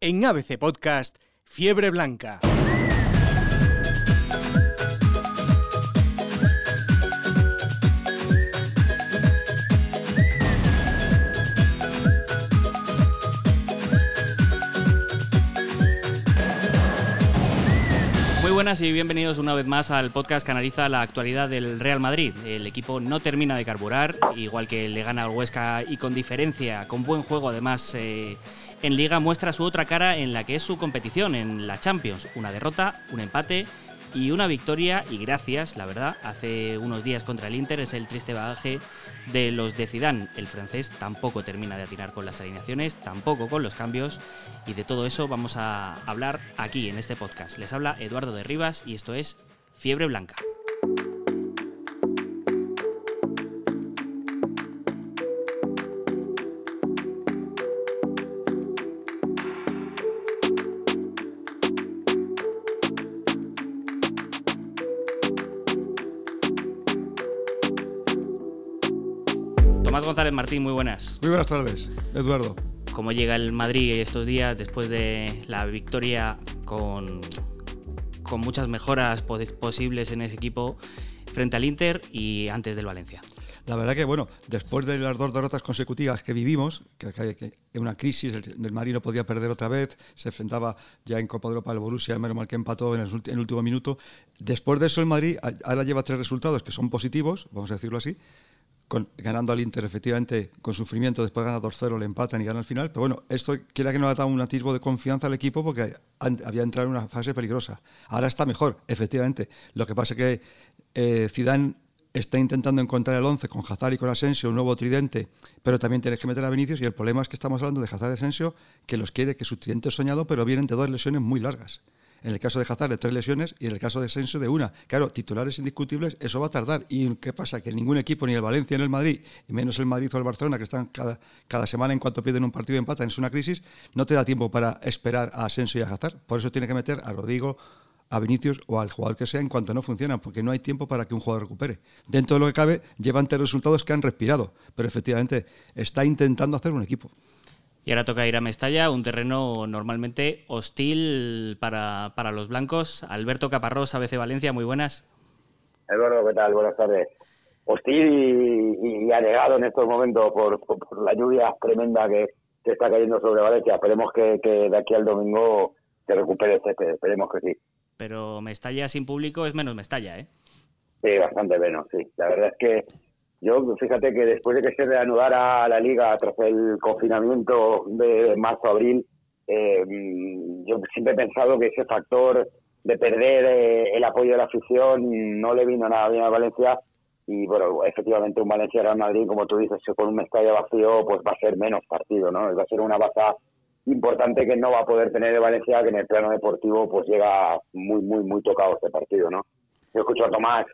En ABC Podcast, Fiebre Blanca. Muy buenas y bienvenidos una vez más al podcast que analiza la actualidad del Real Madrid. El equipo no termina de carburar, igual que le gana al Huesca y con diferencia, con buen juego además. eh, en Liga muestra su otra cara en la que es su competición, en la Champions. Una derrota, un empate y una victoria y gracias, la verdad, hace unos días contra el Inter es el triste bagaje de los de Zidane. El francés tampoco termina de atinar con las alineaciones, tampoco con los cambios y de todo eso vamos a hablar aquí en este podcast. Les habla Eduardo de Rivas y esto es Fiebre Blanca. González Martín, muy buenas. Muy buenas tardes, Eduardo. cómo llega el Madrid estos días después de la victoria con, con muchas mejoras pos- posibles en ese equipo frente al Inter y antes del Valencia. La verdad que, bueno, después de las dos derrotas consecutivas que vivimos, que, que, que una crisis, el, el Madrid no podía perder otra vez, se enfrentaba ya en Copa de Europa al Borussia, menos mal que empató en el, en el último minuto. Después de eso, el Madrid ahora lleva tres resultados que son positivos, vamos a decirlo así, ganando al Inter efectivamente con sufrimiento, después gana 2-0, le empatan y gana al final. Pero bueno, esto quiera que no ha dado un atisbo de confianza al equipo porque había entrado en una fase peligrosa. Ahora está mejor, efectivamente. Lo que pasa es que eh, Zidane está intentando encontrar el 11 con Hazard y con Asensio, un nuevo tridente, pero también tienes que meter a Vinicius y el problema es que estamos hablando de Hazard y Asensio, que los quiere, que su tridente es soñado, pero vienen de dos lesiones muy largas. En el caso de Hazard, de tres lesiones y en el caso de Asensio, de una. Claro, titulares indiscutibles, eso va a tardar. ¿Y qué pasa? Que ningún equipo, ni el Valencia ni el Madrid, y menos el Madrid o el Barcelona, que están cada, semana en cuanto pierden un partido y empatan, es una crisis, no te da tiempo para esperar a Asensio y a Hazard. Por eso tiene que meter a Rodrigo, a Vinicius o al jugador que sea en cuanto no funcionan, porque no hay tiempo para que un jugador recupere. Dentro de lo que cabe, llevan tres resultados que han respirado, pero efectivamente está intentando hacer un equipo. Y ahora toca ir a Mestalla, un terreno normalmente hostil para, para los blancos. Alberto Caparrós, ABC Valencia, muy buenas. Eduardo, ¿qué tal? Buenas tardes. Hostil y, y anegado en estos momentos por, por- por la lluvia tremenda que, que está cayendo sobre Valencia. Esperemos que, que de aquí al domingo se recupere el césped. Esperemos que sí. Pero Mestalla sin público es menos Mestalla, ¿eh? Sí, bastante menos, sí. La verdad es que yo, fíjate que después de que se reanudara la liga tras el confinamiento de marzo-abril, eh, yo siempre he pensado que ese factor de perder eh, el apoyo de la afición no le vino nada bien a Valencia y bueno, efectivamente un Valencia-Real Madrid, como tú dices, con un estadio vacío, pues va a ser menos partido, ¿no? Va a ser una baza importante que no va a poder tener el Valencia, que en el plano deportivo pues llega muy, muy, muy tocado este partido, ¿no? Yo escucho a Tomás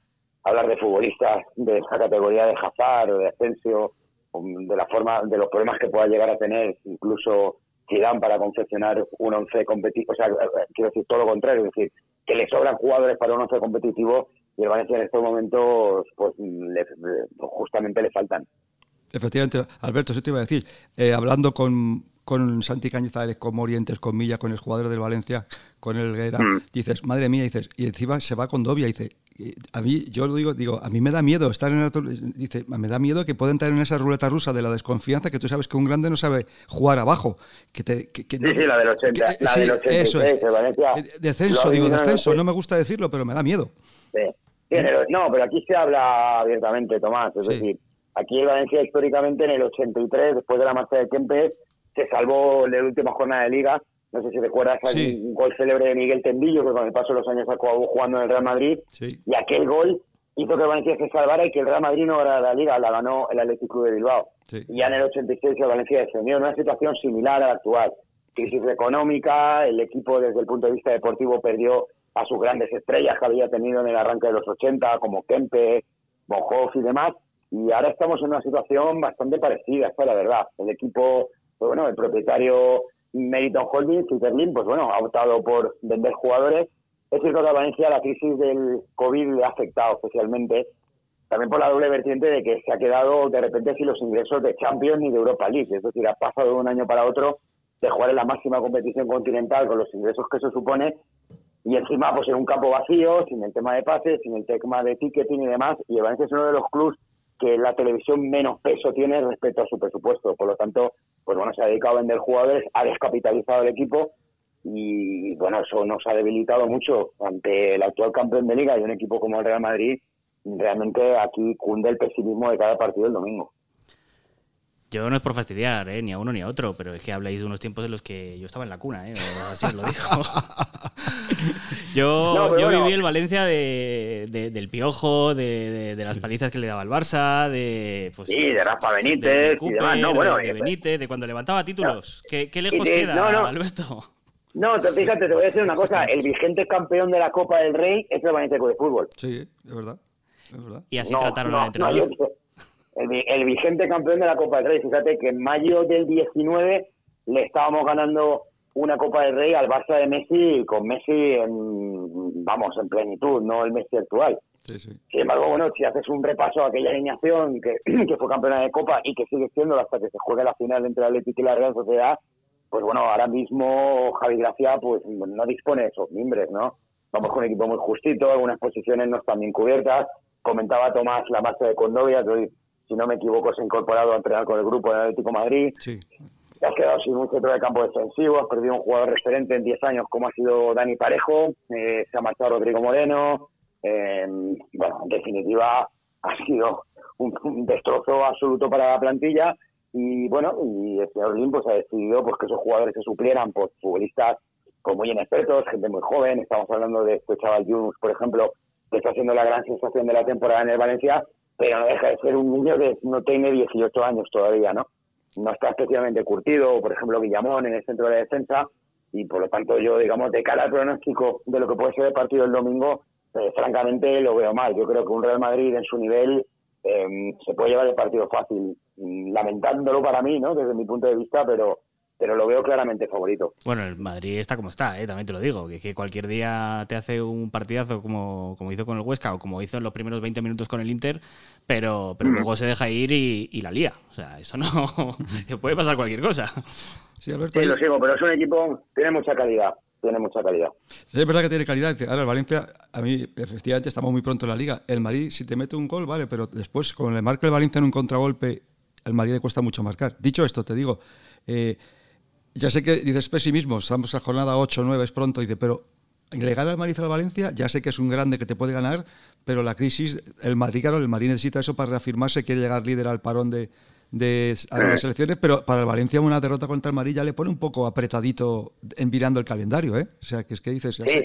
hablar de futbolistas de esa categoría de Hazard o de Asensio, de la forma, de los problemas que pueda llegar a tener incluso Zidane para confeccionar un once competitivo, o sea, eh, quiero decir todo lo contrario, es decir, que le sobran jugadores para un once competitivo y el Valencia en estos momentos, pues le- justamente le faltan. Efectivamente, Alberto, eso te iba a decir. Eh, hablando con, con Santi Cañizares, con Morientes, con Milla, con el jugador del Valencia, con el Guerra, Mm. dices, madre mía, dices, y encima se va con Dobia, dice, a mí, yo lo digo, digo, a mí me da miedo estar en la, dice, me da miedo que puedan estar en esa ruleta rusa de la desconfianza, que tú sabes que un grande no sabe jugar abajo, que te, que, que Sí, sí, la del 80, que- la sí, del 86, eso es. Valencia Eh, Descenso, digo, descenso, 80. no me gusta decirlo, pero me da miedo. Sí. No, pero aquí se habla abiertamente, Tomás. Es decir, aquí Valencia históricamente en el 83, después de la marcha de Kempes, se salvó la última jornada de liga. No sé si recuerdas Sí. un gol célebre de Miguel Tendillo, que con el paso de los años acabó jugando en el Real Madrid. Sí. Y aquel gol hizo que Valencia se salvara y que el Real Madrid no ganara la liga, la ganó el Athletic Club de Bilbao. Sí. Y ya en el 86 el Valencia descendió en una situación similar a la actual. Crisis económica, el equipo desde el punto de vista deportivo perdió a sus grandes estrellas que había tenido en el arranque de los 80, como Kempe, Bonhoff y demás. Y ahora estamos en una situación bastante parecida, esta es la verdad. El equipo, pues bueno, el propietario Meriton Holding, Peter Lim, pues bueno, ha optado por vender jugadores. Es cierto que a Valencia la crisis del COVID le ha afectado especialmente, también por la doble vertiente de que se ha quedado de repente sin los ingresos de Champions y de Europa League. Es decir, ha pasado de un año para otro de jugar en la máxima competición continental con los ingresos que eso supone y encima pues en un campo vacío, sin el tema de pases, sin el tema de ticketing y demás, y Valencia es uno de los clubes que la televisión menos peso tiene respecto a su presupuesto. Por lo tanto, pues bueno, se ha dedicado a vender jugadores, ha descapitalizado el equipo y bueno, eso nos ha debilitado mucho ante el actual campeón de liga y un equipo como el Real Madrid. Realmente aquí cunde el pesimismo de cada partido el domingo. Yo no es por fastidiar, ¿eh? ni a uno ni a otro, pero es que habláis de unos tiempos en los que yo estaba en la cuna, ¿eh? así os lo digo. yo yo viví el Valencia de, del Piojo, de, las palizas que le daba el Barça, de. Pues, sí, de Rafa Benítez, de, y demás. No, bueno, de, Benítez, de cuando levantaba títulos. ¿Qué, lejos queda, no, Alberto? No, fíjate, te voy a decir una cosa. El vigente campeón de la Copa del Rey es el Valencia de Fútbol. Sí, es verdad. Es verdad. Y así trataron al entrenador el, vigente campeón de la Copa del Rey. Fíjate que en mayo del 19 le estábamos ganando una Copa del Rey al Barça de Messi con Messi en, vamos, en plenitud, no el Messi actual. Sin embargo, bueno, si haces un repaso a aquella alineación que, que fue campeona de Copa y que sigue siendo hasta que se juegue la final entre el Atlético y la Real Sociedad, pues bueno, ahora mismo Javi Gracia pues no dispone de esos mimbres, ¿no? Vamos con un equipo muy justito, algunas posiciones no están bien cubiertas. Comentaba Tomás la marcha de Condovia, que hoy si no me equivoco, se ha incorporado a entrenar con el grupo de Atlético Madrid. Sí. Te has quedado sin un centro de campo defensivo, has perdido un jugador referente en 10 años como ha sido Dani Parejo, eh, se ha marchado Rodrigo Moreno. Eh, bueno, en definitiva, ha sido un, destrozo absoluto para la plantilla. Y bueno, y el señor Lim pues, ha decidido pues, que esos jugadores se suplieran por futbolistas pues, muy inexpertos, gente muy joven. Estamos hablando de este chaval Junus, por ejemplo, que está haciendo la gran sensación de la temporada en el Valencia pero no deja de ser un niño que no tiene 18 años todavía, ¿no? No está especialmente curtido, por ejemplo, Villamón en el centro de defensa, y por lo tanto yo, digamos, de cara al pronóstico de lo que puede ser el partido del domingo, eh, francamente lo veo mal. Yo creo que un Real Madrid en su nivel eh, se puede llevar el partido fácil, lamentándolo para mí, ¿no? Desde mi punto de vista, pero pero lo veo claramente favorito. Bueno, el Madrid está como está, ¿eh? también te lo digo, que, que, cualquier día te hace un partidazo como, como hizo con el Huesca o como hizo en los primeros 20 minutos con el Inter, pero, pero luego se deja ir y, la lía. O sea, eso no puede pasar cualquier cosa. Sí, Alberto, sí, lo sigo, pero es un equipo, tiene mucha calidad. Tiene mucha calidad. Es verdad que tiene calidad. Ahora el Valencia, a mí, efectivamente, estamos muy pronto en la liga. El Madrid, si te mete un gol, vale, pero después, con le marca el Valencia en un contragolpe, el Madrid le cuesta mucho marcar. Dicho esto, te digo, eh, ya sé que dices pesimismo, estamos a jornada 8 o 9, es pronto, dice, pero le gana el Madrid al Valencia, ya sé que es un grande que te puede ganar, pero la crisis, el Madrid, claro, el Madrid necesita eso para reafirmarse, quiere llegar líder al parón de, de a las elecciones, pero para el Valencia una derrota contra el Madrid ya le pone un poco apretadito en virando el calendario, ¿eh? O sea, que es que dices... Sí,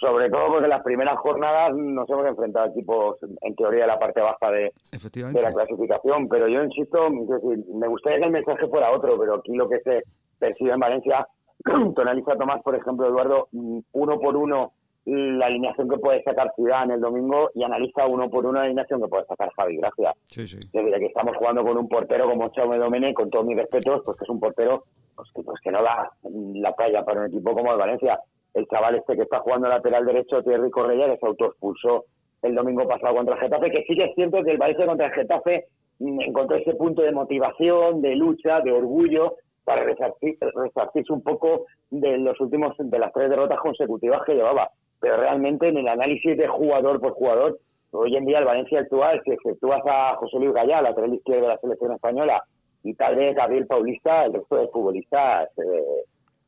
sobre, todo porque en las primeras jornadas nos hemos enfrentado a equipos, en teoría, de la parte baja de, de la clasificación, pero yo insisto, me gustaría que el mensaje fuera otro, pero aquí lo que se percibe en Valencia, tonaliza Tomás, por ejemplo, Eduardo, mm, uno por uno la alineación que puede sacar Ciudad en el domingo y analiza uno por uno la alineación que puede sacar Javi Gracia. Sí, sí. Desde que estamos jugando con un portero como Chaume Domene, con todos mis respetos, pues que es un portero pues que, pues que no da la talla para un equipo como el Valencia. El chaval este que está jugando lateral derecho, Thierry Correia, que se autoexpulsó el domingo pasado contra el Getafe, que sí que es cierto que el Valencia contra el Getafe mm, encontró ese punto de motivación, de lucha, de orgullo, para resarcirse un poco de los últimos de las tres derrotas consecutivas que llevaba pero realmente en el análisis de jugador por jugador, hoy en día el Valencia actual, si exceptúas a José Luis Gallá, lateral izquierdo de la selección española, y tal vez Gabriel Paulista, el resto de futbolistas, eh,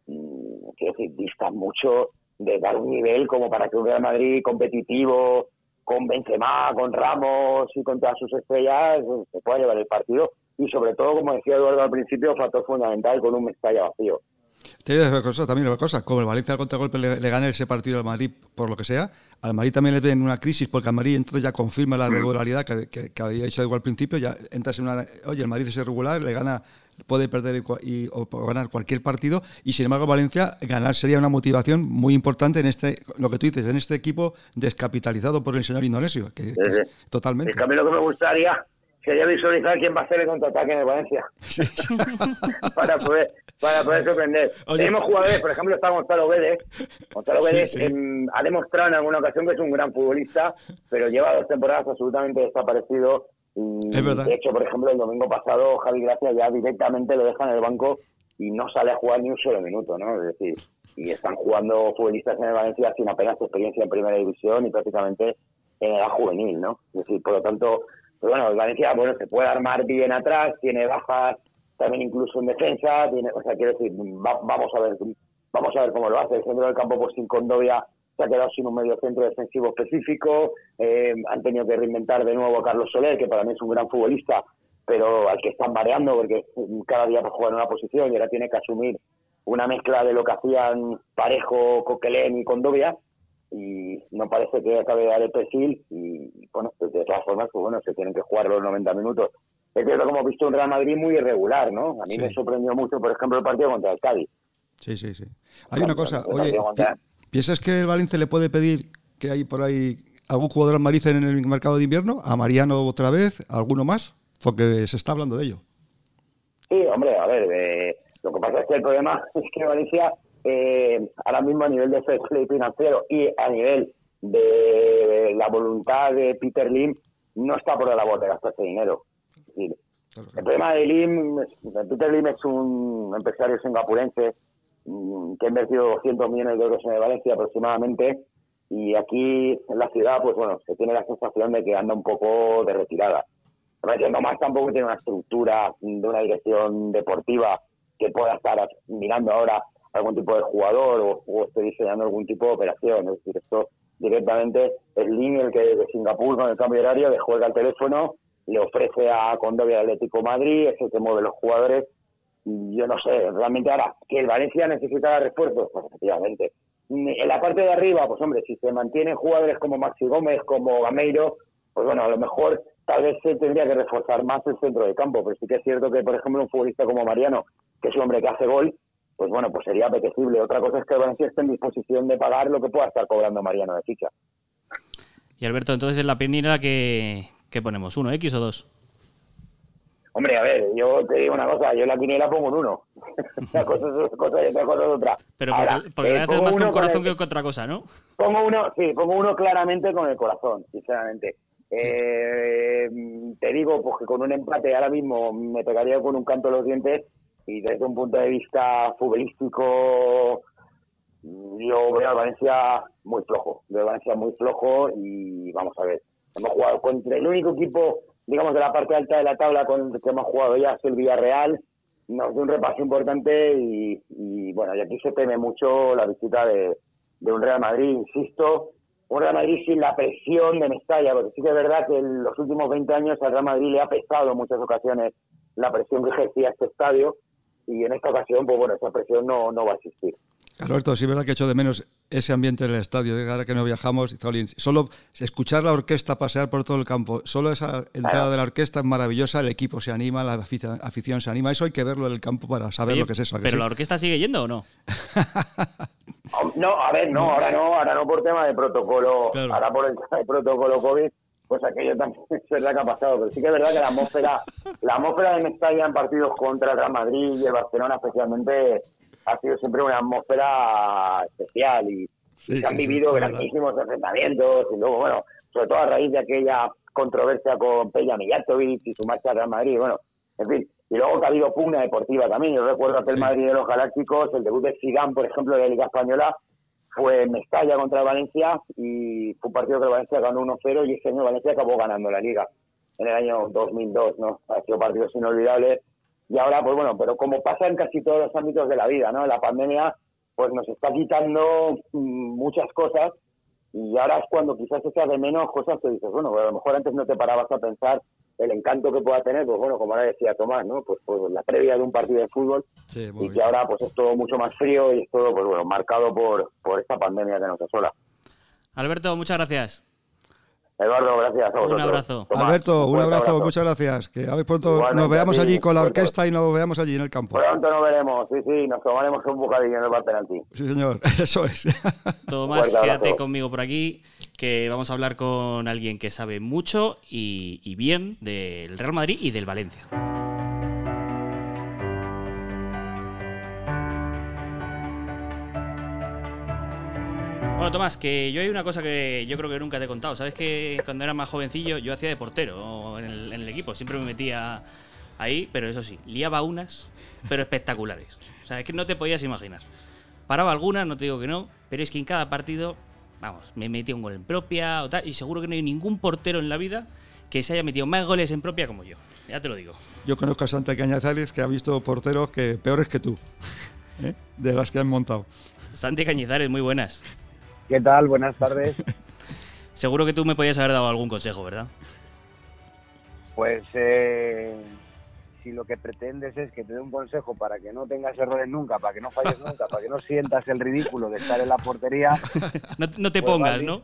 mm, decir, distan mucho de dar un nivel como para que un Real Madrid competitivo, con Benzema, con Ramos y con todas sus estrellas, se pueda llevar el partido. Y sobre todo, como decía Eduardo al principio, factor fundamental con un Mestalla vacío. Te digo una cosa, también una cosa, como el Valencia al contragolpe le, le gana ese partido al Madrid por lo que sea, al Madrid también le ven una crisis porque al Madrid entonces ya confirma la mm. regularidad que, que, había dicho igual al principio, ya entras en una, oye, el Madrid es irregular, le gana puede perder y, o ganar cualquier partido y sin embargo Valencia ganar sería una motivación muy importante en este lo que tú dices en este equipo descapitalizado por el señor indonesio que, totalmente. El camino que me gustaría sería visualizar quién va a hacer el contraataque en el Valencia para poder para poder sorprender. Tenemos jugadores, por ejemplo, está Gonzalo Guedes. Gonzalo Guedes ha demostrado en alguna ocasión que es un gran futbolista, pero lleva dos temporadas absolutamente desaparecido. Y, De hecho, por ejemplo, el domingo pasado Javi Gracia ya directamente lo deja en el banco y no sale a jugar ni un solo minuto, ¿no? Es decir, y están jugando futbolistas en el Valencia sin apenas experiencia en primera división y prácticamente en edad juvenil, ¿no? Es decir, por lo tanto, pues bueno, Valencia, bueno, se puede armar bien atrás, tiene bajas también incluso en defensa, tiene, o sea, quiero decir, vamos a ver vamos a ver cómo lo hace. El centro del campo, pues sin Condovia, se ha quedado sin un medio centro defensivo específico, eh, han tenido que reinventar de nuevo a Carlos Soler, que para mí es un gran futbolista, pero al que están mareando porque cada día juega en una posición y ahora tiene que asumir una mezcla de lo que hacían Parejo, Coquelén y Condovia y no parece que acabe de dar el perfil y bueno, pues de todas formas pues bueno, se tienen que jugar los 90 minutos. Es cierto como hemos visto un Real Madrid muy irregular, ¿no? A mí me sorprendió mucho, por ejemplo, el partido contra el Cádiz. Sí, sí, sí. Hay una cosa, oye, ¿piensas que el Valencia le puede pedir que hay por ahí algún jugador al Madrid en el mercado de invierno? ¿A Mariano otra vez? ¿Alguno más? Porque se está hablando de ello. Sí, hombre, a ver, eh, lo que pasa es que el problema es que Valencia, eh, ahora mismo a nivel de financiero y a nivel de la voluntad de Peter Lim, no está por la labor de gastar ese dinero. el problema de Lim, Peter Lim es un empresario singapurense mm, que ha invertido 200 millones de euros en Valencia aproximadamente y aquí en la ciudad, pues bueno, se tiene la sensación de que anda un poco de retirada. No más tampoco tiene una estructura de una dirección deportiva que pueda estar mirando ahora algún tipo de jugador o, esté diseñando algún tipo de operación. Es decir, esto directamente es línea el que de Singapur con el cambio horario le juega al teléfono, le ofrece a Condovia Atlético Madrid, es el que mueve los jugadores. Yo no sé, realmente ahora, que el Valencia necesita refuerzos, pues efectivamente. En la parte de arriba, pues hombre, si se mantienen jugadores como Maxi Gómez, como Gameiro, pues bueno, a lo mejor tal vez se tendría que reforzar más el centro de campo, pero sí que es cierto que, por ejemplo, un futbolista como Mariano, que es un hombre que hace gol, pues bueno, pues sería apetecible. Otra cosa es que Valencia esté en disposición de pagar lo que pueda estar cobrando Mariano de ficha. Y Alberto, entonces en la penira que, ponemos, ¿uno X o dos? Hombre, a ver, yo te digo una cosa, yo en la quiniela pongo un uno. una cosa es una cosa y otra cosa es otra. Pero porque, eh, haces más con corazón que otra cosa, ¿no? Pongo uno, sí, pongo uno claramente con el corazón, sinceramente. Eh, te digo, pues que con un empate ahora mismo me pegaría con un canto de los dientes y desde un punto de vista futbolístico yo veo a Valencia muy flojo, veo a Valencia muy flojo y vamos a ver, hemos jugado contra el único equipo, digamos, de la parte alta de la tabla con el que hemos jugado ya es el Villarreal, nos dio un repaso importante y, bueno, y aquí se teme mucho la visita de, de un Real Madrid, insisto, un Real Madrid sin la presión de Mestalla, porque sí que es verdad que en los últimos 20 años al Real Madrid le ha pesado en muchas ocasiones la presión que ejercía este estadio y en esta ocasión, pues bueno, esa presión no, no va a existir. Alberto, sí es verdad que he hecho de menos ese ambiente en el estadio, ahora que no viajamos, solo escuchar la orquesta pasear por todo el campo, solo esa entrada de la orquesta es maravillosa, el equipo se anima, la afición se anima, eso hay que verlo en el campo para saber lo que es eso. ¿Pero la orquesta sigue yendo o no? no, a ver, no, ahora no, ahora no por tema de protocolo, ahora por el, el protocolo COVID, pues aquello también es verdad que ha pasado, pero sí que es verdad que la atmósfera, la atmósfera de Mestalla en partidos contra el Real Madrid y el Barcelona especialmente ha sido siempre una atmósfera especial y, se han vivido grandísimos enfrentamientos y luego, bueno, sobre todo a raíz de aquella controversia con Peña Mijatovic y su marcha al Real Madrid, bueno, en fin, y luego que ha habido pugna deportiva también, yo recuerdo aquel Madrid de los Galácticos, el debut de Zidane, por ejemplo, de la Liga Española, fue Mestalla contra Valencia y fue un partido que Valencia ganó 1-0 y ese año Valencia acabó ganando la liga en el año 2002, ¿no? Ha sido partidos inolvidables y ahora, pues bueno, pero como pasa en casi todos los ámbitos de la vida, ¿no? La pandemia, pues nos está quitando mm, muchas cosas y ahora es cuando quizás echas de menos cosas que dices, bueno, a lo mejor antes no te parabas a pensar el encanto que pueda tener, pues bueno, como ahora decía Tomás, ¿no? Pues, pues la previa de un partido de fútbol y que ahora pues es todo mucho más frío y es todo, pues bueno, marcado por, por esta pandemia que nos asola. Alberto, muchas gracias. Eduardo, gracias a Un abrazo. Alberto, un, abrazo, muchas gracias. Que a ver pronto nos veamos allí con la orquesta y nos veamos allí en el campo. Pronto nos veremos, sí, sí, nos tomaremos un bocadillo en el bar penalti. Sí, señor, eso es. Tomás, quédate conmigo por aquí, que vamos a hablar con alguien que sabe mucho y, y bien del Real Madrid y del Valencia. Bueno, Tomás, que yo hay una cosa que yo creo que nunca te he contado. Sabes que cuando era más jovencillo yo hacía de portero en el, equipo, siempre me metía ahí, pero eso sí, liaba unas pero espectaculares. O sea, es que no te podías imaginar. Paraba algunas, no te digo que no, pero es que en cada partido, vamos, me metía un gol en propia o tal, y seguro que no hay ningún portero en la vida que se haya metido más goles en propia como yo. Ya te lo digo. Yo conozco a Santa Cañazales que ha visto porteros que peores que tú, ¿eh? de las que han montado. Santi Cañizares, muy buenas. ¿Qué tal? Buenas tardes. Seguro que tú me podías haber dado algún consejo, ¿verdad? Pues eh, si lo que pretendes es que te dé un consejo para que no tengas errores nunca, para que no falles nunca, para que no sientas el ridículo de estar en la portería. No, no te pues pongas, ¿no?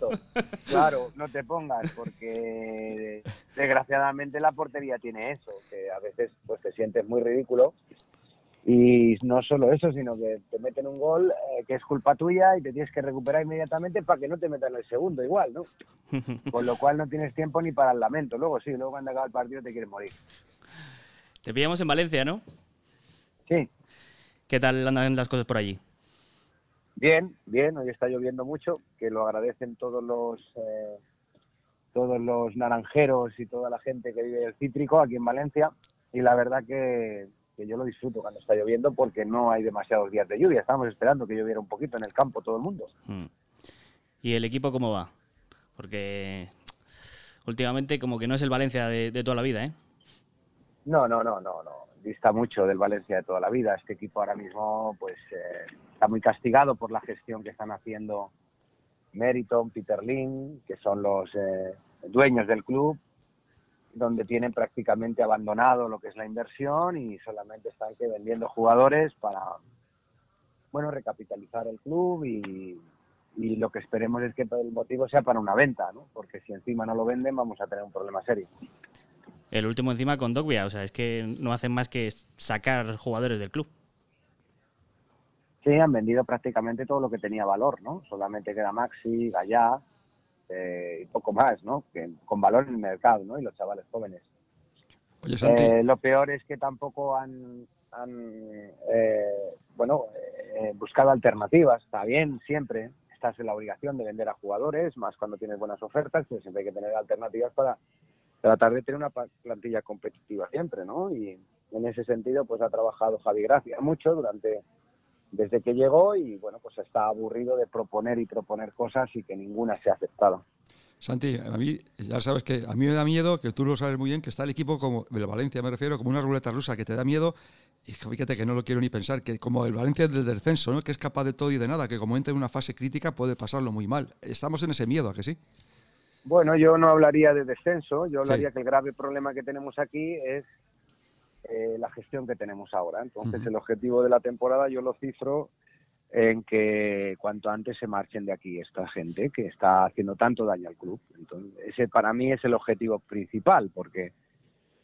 Claro, no te pongas, porque desgraciadamente la portería tiene eso, que a veces pues te sientes muy ridículo. Y no solo eso, sino que te meten un gol eh, que es culpa tuya y te tienes que recuperar inmediatamente para que no te metan el segundo igual, ¿no? Con lo cual no tienes tiempo ni para el lamento. Luego sí, luego cuando acaba el partido te quieres morir. Te pillamos en Valencia, ¿no? Sí, ¿Qué tal andan las cosas por allí? bien, bien. Hoy está lloviendo mucho, que lo agradecen todos los eh, todos los naranjeros y toda la gente que vive el cítrico aquí en Valencia. Y la verdad que, que yo lo disfruto cuando está lloviendo porque no hay demasiados días de lluvia. Estábamos esperando que lloviera un poquito en el campo todo el mundo. Mm. ¿Y el equipo cómo va? Porque últimamente como que no es el Valencia de, de toda la vida, ¿eh? No, no, no, no, no. Dista mucho del Valencia de toda la vida. Este equipo ahora mismo, pues, eh, está muy castigado por la gestión que están haciendo Meriton, Peter Lin, que son los eh, dueños del club, donde tienen prácticamente abandonado lo que es la inversión y solamente están que vendiendo jugadores para, bueno, recapitalizar el club y, y lo que esperemos es que el motivo sea para una venta, ¿no? Porque si encima no lo venden, vamos a tener un problema serio. El último encima con Dogbia, o sea, es que no hacen más que sacar jugadores del club. Sí, han vendido prácticamente todo lo que tenía valor, ¿no? Solamente queda Maxi, Gallá eh, y poco más, ¿no? Que, con valor en el mercado, ¿no? Y los chavales jóvenes. Oye, Santi, Eh, lo peor es que tampoco han, han, eh, bueno, eh, buscado alternativas. Está bien, siempre estás en la obligación de vender a jugadores, más cuando tienes buenas ofertas, pero siempre hay que tener alternativas para tratar de tener una plantilla competitiva siempre, ¿no? Y en ese sentido, pues ha trabajado Javi Gracia mucho durante desde que llegó y bueno, pues está aburrido de proponer y proponer cosas y que ninguna se ha aceptado. Santi, a mí, ya sabes que a mí me da miedo, que tú lo sabes muy bien, que está el equipo como, el Valencia me refiero, como una ruleta rusa, que te da miedo, y que fíjate que no lo quiero ni pensar, que como el Valencia del descenso, ¿no? que es capaz de todo y de nada, que como entra en una fase crítica puede pasarlo muy mal. Estamos en ese miedo, ¿a que sí? Bueno, yo no hablaría de descenso, yo hablaría Sí. que el grave problema que tenemos aquí es eh, la gestión que tenemos ahora. Entonces, el objetivo de la temporada yo lo cifro en que cuanto antes se marchen de aquí esta gente que está haciendo tanto daño al club. Entonces, ese para mí es el objetivo principal, porque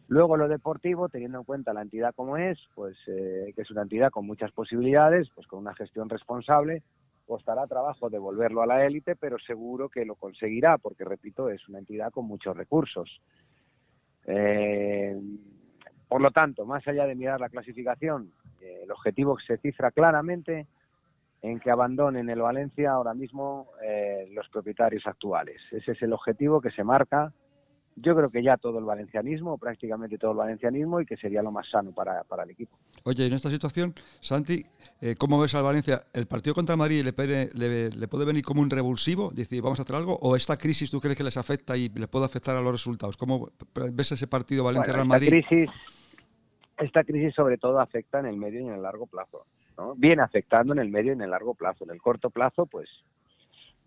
luego lo deportivo, teniendo en cuenta la entidad como es, pues eh, que es una entidad con muchas posibilidades, pues con una gestión responsable, costará trabajo devolverlo a la élite, pero seguro que lo conseguirá, porque repito, es una entidad con muchos recursos. Eh, por lo tanto, más allá de mirar la clasificación, eh, el objetivo se cifra claramente en que abandonen el Valencia ahora mismo eh, los propietarios actuales. Ese es el objetivo que se marca. Yo creo que ya todo el valencianismo, prácticamente todo el valencianismo, y que sería lo más sano para, para el equipo. Oye, en esta situación, Santi, eh, ¿cómo ves al Valencia? ¿El partido contra el Madrid le, le- le puede venir como un revulsivo? Decir, vamos a hacer algo, o esta crisis tú crees que les afecta y les puede afectar a los resultados? ¿Cómo ves ese partido Valencia-Real Madrid? crisis, esta crisis sobre todo afecta en el medio y en el largo plazo. ¿no? Viene afectando en el medio y en el largo plazo. En el corto plazo, pues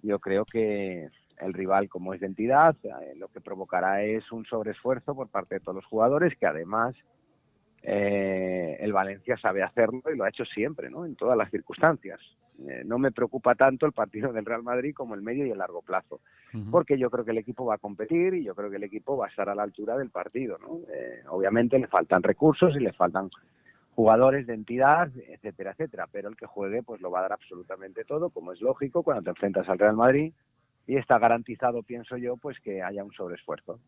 yo creo que el rival, como es de entidad, eh, lo que provocará es un sobreesfuerzo por parte de todos los jugadores, que además eh, el Valencia sabe hacerlo y lo ha hecho siempre, ¿no? en todas las circunstancias. Eh, no me preocupa tanto el partido del Real Madrid como el medio y el largo plazo porque yo creo que el equipo va a competir y yo creo que el equipo va a estar a la altura del partido. ¿no? Eh, obviamente le faltan recursos y le faltan jugadores de entidad, etcétera, etcétera, pero el que juegue pues lo va a dar absolutamente todo, como es lógico cuando te enfrentas al Real Madrid y está garantizado, pienso yo, pues que haya un sobreesfuerzo.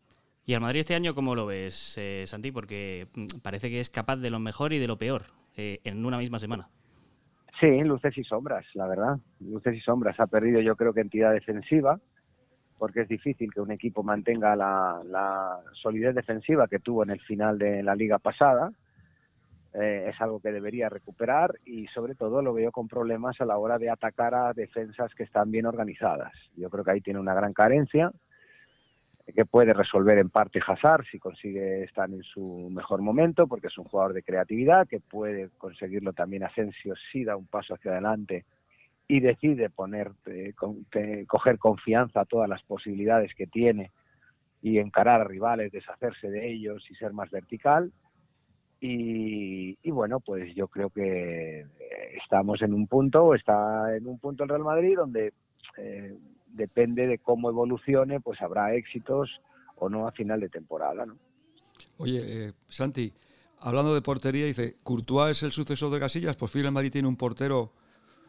¿Y al Madrid este año cómo lo ves, eh, Santi? Porque mm, parece que es capaz de lo mejor y de lo peor eh, en una misma semana. Sí, luces y sombras, la verdad. Luces y sombras. Ha perdido yo creo que entidad defensiva, porque es difícil que un equipo mantenga la, solidez defensiva que tuvo en el final de la liga pasada. eh, es algo que debería recuperar y sobre todo lo veo con problemas a la hora de atacar a defensas que están bien organizadas. Yo creo que ahí tiene una gran carencia que puede resolver en parte Hazard si consigue estar en su mejor momento, porque es un jugador de creatividad, que puede conseguirlo también Asensio si da un paso hacia adelante y decide poner, coger confianza a todas las posibilidades que tiene y encarar a rivales, deshacerse de ellos y ser más vertical. Y, bueno, pues yo creo que estamos en un punto, está en un punto el Real Madrid donde eh, depende de cómo evolucione, pues habrá éxitos o no a final de temporada, ¿no? Oye, eh, Santi, hablando de portería, dice, ¿Courtois es el sucesor de Casillas? Por fin el Madrid tiene un portero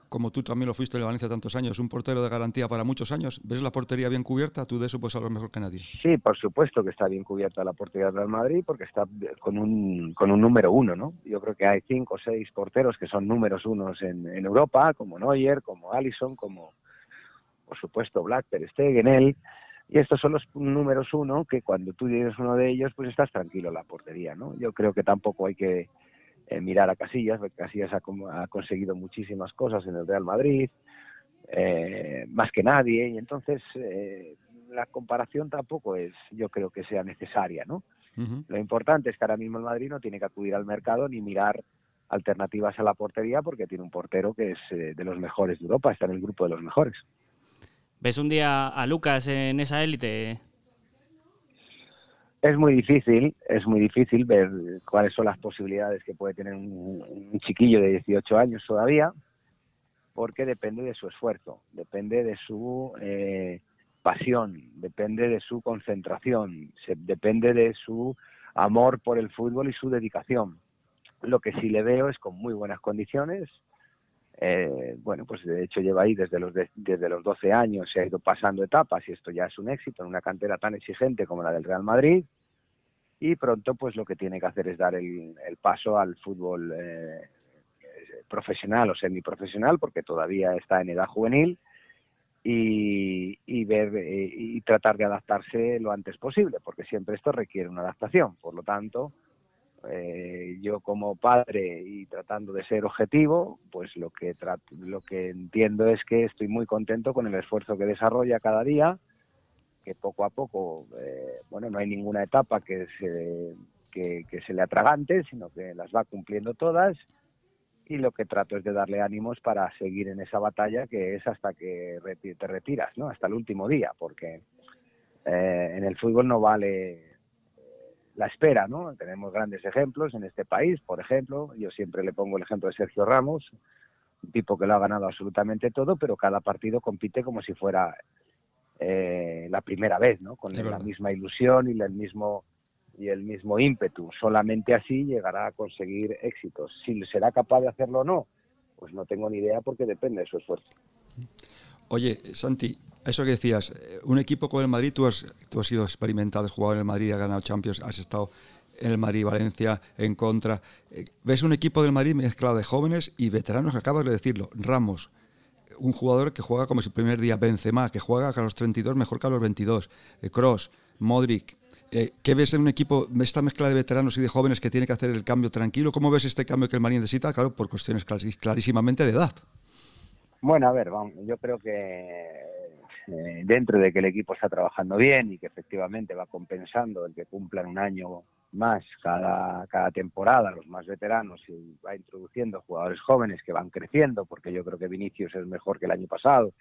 como tú también lo fuiste en Valencia tantos años, un portero de garantía para muchos años. ¿Ves la portería bien cubierta? Tú de eso puedes hablar mejor que nadie. Sí, por supuesto que está bien cubierta la portería del Madrid porque está con un, con un número uno, ¿no? Yo creo que hay cinco o seis porteros que son números unos en, Europa, como Neuer, como Allison, como, por supuesto, Black, Ter Stegen, él. Y estos son los números uno que cuando tú tienes uno de ellos, pues estás tranquilo en la portería, ¿no? Yo creo que tampoco hay que eh, mirar a Casillas, porque Casillas ha, conseguido muchísimas cosas en el Real Madrid, eh, más que nadie, y entonces eh, la comparación tampoco es, yo creo que sea necesaria, ¿no? Lo importante es que ahora mismo el Madrid no tiene que acudir al mercado ni mirar alternativas a la portería porque tiene un portero que es de los mejores de Europa, está en el grupo de los mejores. ¿Ves un día a Lucas en esa élite? Es muy difícil, es muy difícil ver cuáles son las posibilidades que puede tener un, chiquillo de 18 años todavía, porque depende de su esfuerzo, depende de su eh, pasión, depende de su concentración, depende de su amor por el fútbol y su dedicación. Lo que sí le veo es con muy buenas condiciones. Eh, bueno, pues de hecho lleva ahí desde los, desde los 12 años, se ha ido pasando etapas y esto ya es un éxito en una cantera tan exigente como la del Real Madrid. Y pronto pues lo que tiene que hacer es dar el, paso al fútbol eh, profesional o semiprofesional porque todavía está en edad juvenil y, ver eh, y tratar de adaptarse lo antes posible porque siempre esto requiere una adaptación. Por lo tanto eh, yo como padre y tratando de ser objetivo pues lo que lo que entiendo es que estoy muy contento con el esfuerzo que desarrolla cada día que poco a poco, eh, bueno, no hay ninguna etapa que se, que, se le atragante, sino que las va cumpliendo todas y lo que trato es de darle ánimos para seguir en esa batalla que es hasta que te retiras, ¿no? Hasta el último día, porque eh, en el fútbol no vale la espera, ¿no? Tenemos grandes ejemplos en este país, por ejemplo, yo siempre le pongo el ejemplo de Sergio Ramos, un tipo que lo ha ganado absolutamente todo, pero cada partido compite como si fuera eh, la primera vez, ¿no? Con la misma ilusión y el mismo y el mismo ímpetu. Solamente así llegará a conseguir éxitos. Si será capaz de hacerlo o no, pues no tengo ni idea porque depende de su esfuerzo. Oye, Santi, eso que decías, eh, un equipo con el Madrid, tú has, tú has sido experimentado, has jugado en el Madrid, has ganado Champions, has estado en el Madrid, Valencia, en contra. Eh, ¿Ves un equipo del Madrid mezclado de jóvenes y veteranos? Acabas de decirlo, Ramos, un jugador que juega como si el primer día Benzema, que juega a los 32 mejor que a los 22, Cross, eh, Modric. ¿Qué ves en un equipo, esta mezcla de veteranos y de jóvenes que tiene que hacer el cambio tranquilo? ¿Cómo ves este cambio que el Marín necesita? Claro, por cuestiones clarísimamente de edad. Bueno, a ver, vamos, yo creo que eh, dentro de que el equipo está trabajando bien y que efectivamente va compensando el que cumplan un año más cada, cada temporada, los más veteranos, y va introduciendo jugadores jóvenes que van creciendo, porque yo creo que Vinicius es mejor que el año pasado,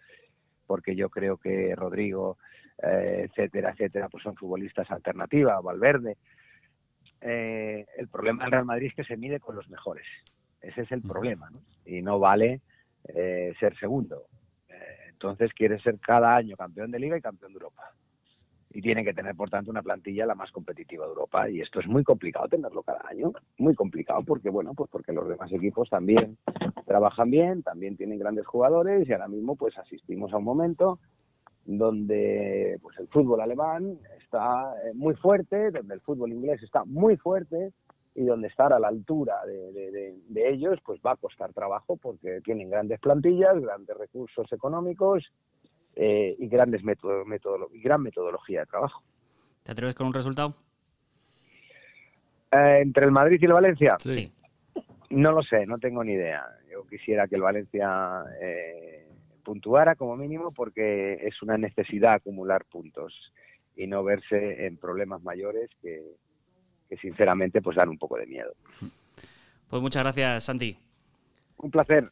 porque yo creo que Rodrigo, eh, etcétera, etcétera, pues son futbolistas alternativa, Valverde. Eh, el problema del Real Madrid es que se mide con los mejores. Ese es el problema, ¿no? Y no vale eh, ser segundo. entonces quiere ser cada año campeón de liga y campeón de Europa y tiene que tener, por tanto, una plantilla la más competitiva de Europa. Y esto es muy complicado tenerlo cada año, muy complicado, porque, bueno, pues porque los demás equipos también trabajan bien, también tienen grandes jugadores y ahora mismo, pues asistimos a un momento donde pues el fútbol alemán está eh, muy fuerte, donde el fútbol inglés está muy fuerte y donde estar a la altura de, de ellos pues va a costar trabajo porque tienen grandes plantillas, grandes recursos económicos eh, y grandes método, y gran metodología de trabajo. ¿Te atreves con un resultado? Eh, ¿Entre el Madrid y el Valencia? Sí. No lo sé, no tengo ni idea. Yo quisiera que el Valencia eh, puntuara como mínimo porque es una necesidad acumular puntos y no verse en problemas mayores que, que sinceramente pues dan un poco de miedo. Pues muchas gracias, Santi. Un placer.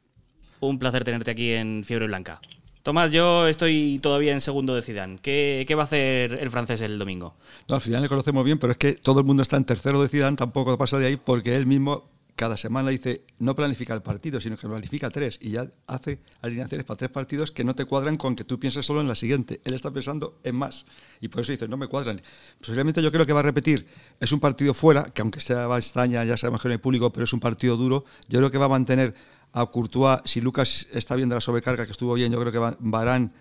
Un placer tenerte aquí en Fiebre Blanca. Tomás, yo estoy todavía en segundo de Zidane. ¿Qué, qué va a hacer el francés el domingo? No, al final le conocemos bien, pero es que todo el mundo está en tercero de Zidane, tampoco pasa de ahí porque él mismo cada semana dice, no planifica el partido, sino que planifica tres y ya hace alineaciones para tres partidos que no te cuadran con que tú pienses solo en la siguiente. Él está pensando en más y por eso dice, no me cuadran. Posiblemente yo creo que va a repetir, es un partido fuera, que aunque sea Bastaña, ya sea mejor en el público, pero es un partido duro. Yo creo que va a mantener a Courtois, si Lucas está bien de la sobrecarga, que estuvo bien, yo creo que Barán,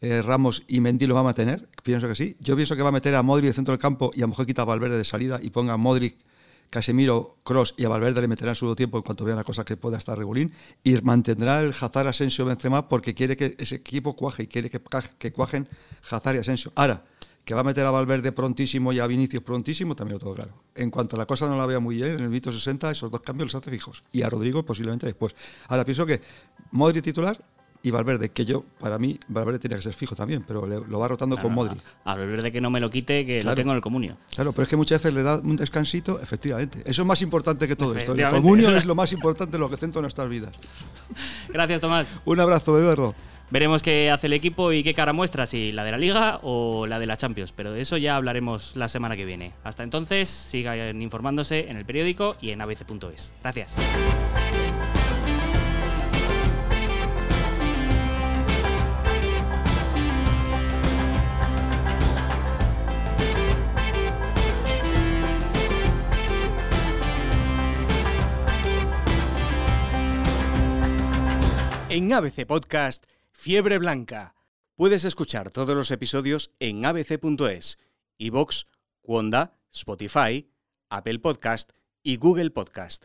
eh, Ramos y Mendy lo va a mantener, pienso que sí. Yo pienso que va a meter a Modric de centro del campo y a lo mejor quita a Valverde de salida y ponga a Modric Casemiro, Cross y a Valverde le meterán su tiempo en cuanto vean la cosa que pueda estar regulín y mantendrá el Hazard Asensio Benzema porque quiere que ese equipo cuaje y quiere que, cuajen Hazard y Asensio. Ahora, que va a meter a Valverde prontísimo y a Vinicius prontísimo, también lo tengo claro. En cuanto a la cosa no la vea muy bien, en el minuto 60 esos dos cambios los hace fijos. Y a Rodrigo posiblemente después. Ahora pienso que Modric titular y Valverde, que yo, para mí, Valverde tiene que ser fijo también, pero lo va rotando con Modric. A Valverde que no me lo quite, que lo tengo en el comunio. Claro, pero es que muchas veces le da un descansito, efectivamente. Eso es más importante que todo esto. El comunio es lo más importante, lo que centra nuestras vidas. Gracias, Tomás. Un abrazo, Eduardo. Veremos qué hace el equipo y qué cara muestra, si la de la Liga o la de la Champions, pero de eso ya hablaremos la semana que viene. Hasta entonces, sigan informándose en el periódico y en abc.es. Gracias. En ABC Podcast, Fiebre Blanca. Puedes escuchar todos los episodios en abc.es, iVox, Wanda, Spotify, Apple Podcast y Google Podcast.